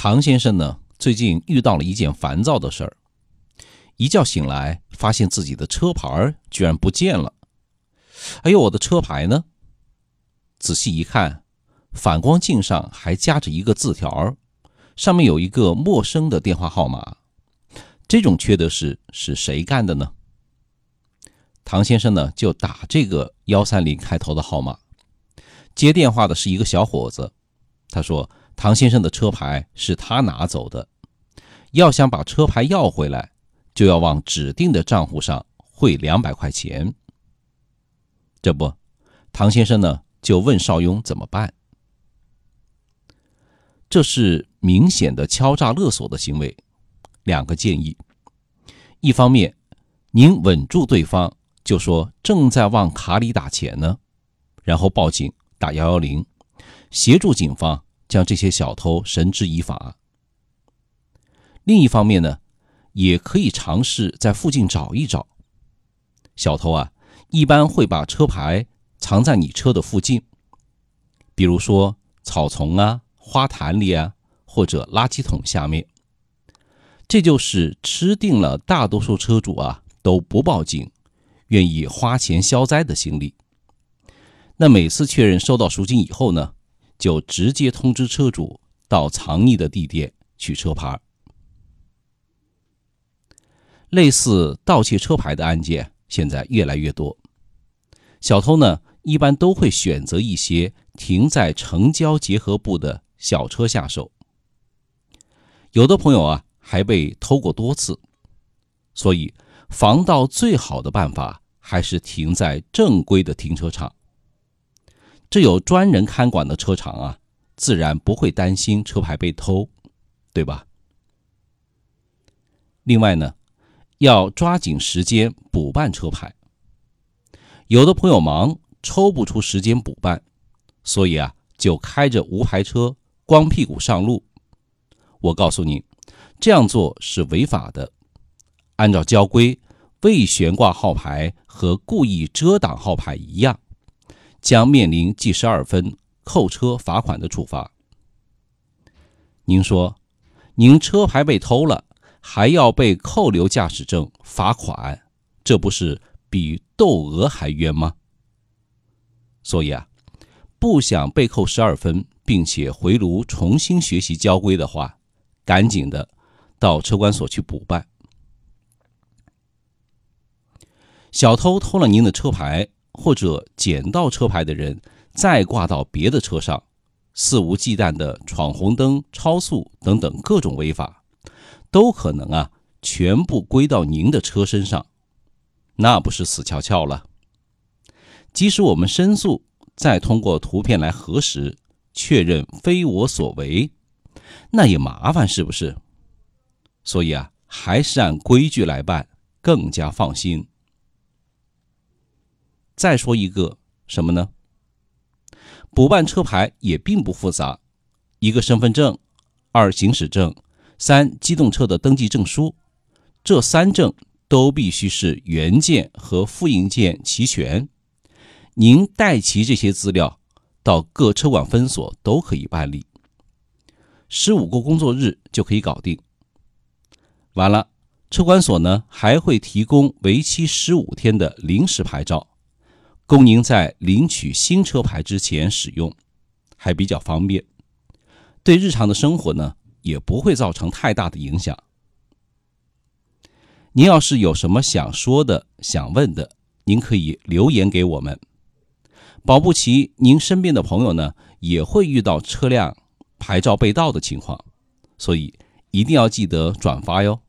唐先生呢，最近遇到了一件烦躁的事儿。一觉醒来，发现自己的车牌居然不见了。哎呦，我的车牌呢？仔细一看，反光镜上还夹着一个字条，上面有一个陌生的电话号码。这种缺德事是谁干的呢？唐先生呢，就打这个幺三零开头的号码。接电话的是一个小伙子，他说。唐先生的车牌是他拿走的，要想把车牌要回来，就要往指定的账户上汇两百块钱。这不，唐先生呢就问邵雍怎么办？这是明显的敲诈勒索的行为。两个建议：一方面，您稳住对方，就说正在往卡里打钱呢，然后报警打幺幺零，协助警方。将这些小偷绳之以法。另一方面呢，也可以尝试在附近找一找。小偷啊，一般会把车牌藏在你车的附近，比如说草丛啊、花坛里啊，或者垃圾桶下面。这就是吃定了大多数车主啊都不报警，愿意花钱消灾的心理。那每次确认收到赎金以后呢？就直接通知车主到藏匿的地点取车牌。类似盗窃车牌的案件现在越来越多，小偷呢一般都会选择一些停在城郊结合部的小车下手。有的朋友啊还被偷过多次，所以防盗最好的办法还是停在正规的停车场。这有专人看管的车厂啊，自然不会担心车牌被偷，对吧？另外呢，要抓紧时间补办车牌。有的朋友忙，抽不出时间补办，所以啊，就开着无牌车光屁股上路。我告诉你，这样做是违法的。按照交规，未悬挂号牌和故意遮挡号牌一样。将面临记十二分、扣车、罚款的处罚。您说，您车牌被偷了，还要被扣留驾驶证、罚款，这不是比窦娥还冤吗？所以啊，不想被扣十二分，并且回炉重新学习交规的话，赶紧的到车管所去补办。小偷偷了您的车牌。或者捡到车牌的人再挂到别的车上，肆无忌惮的闯红灯、超速等等各种违法，都可能啊全部归到您的车身上，那不是死翘翘了？即使我们申诉，再通过图片来核实确认非我所为，那也麻烦，是不是？所以啊，还是按规矩来办，更加放心。再说一个什么呢？补办车牌也并不复杂，一个身份证，二行驶证，三机动车的登记证书，这三证都必须是原件和复印件齐全。您带齐这些资料，到各车管分所都可以办理，十五个工作日就可以搞定。完了，车管所呢还会提供为期十五天的临时牌照。供您在领取新车牌之前使用，还比较方便，对日常的生活呢也不会造成太大的影响。您要是有什么想说的、想问的，您可以留言给我们。保不齐您身边的朋友呢也会遇到车辆牌照被盗的情况，所以一定要记得转发哟。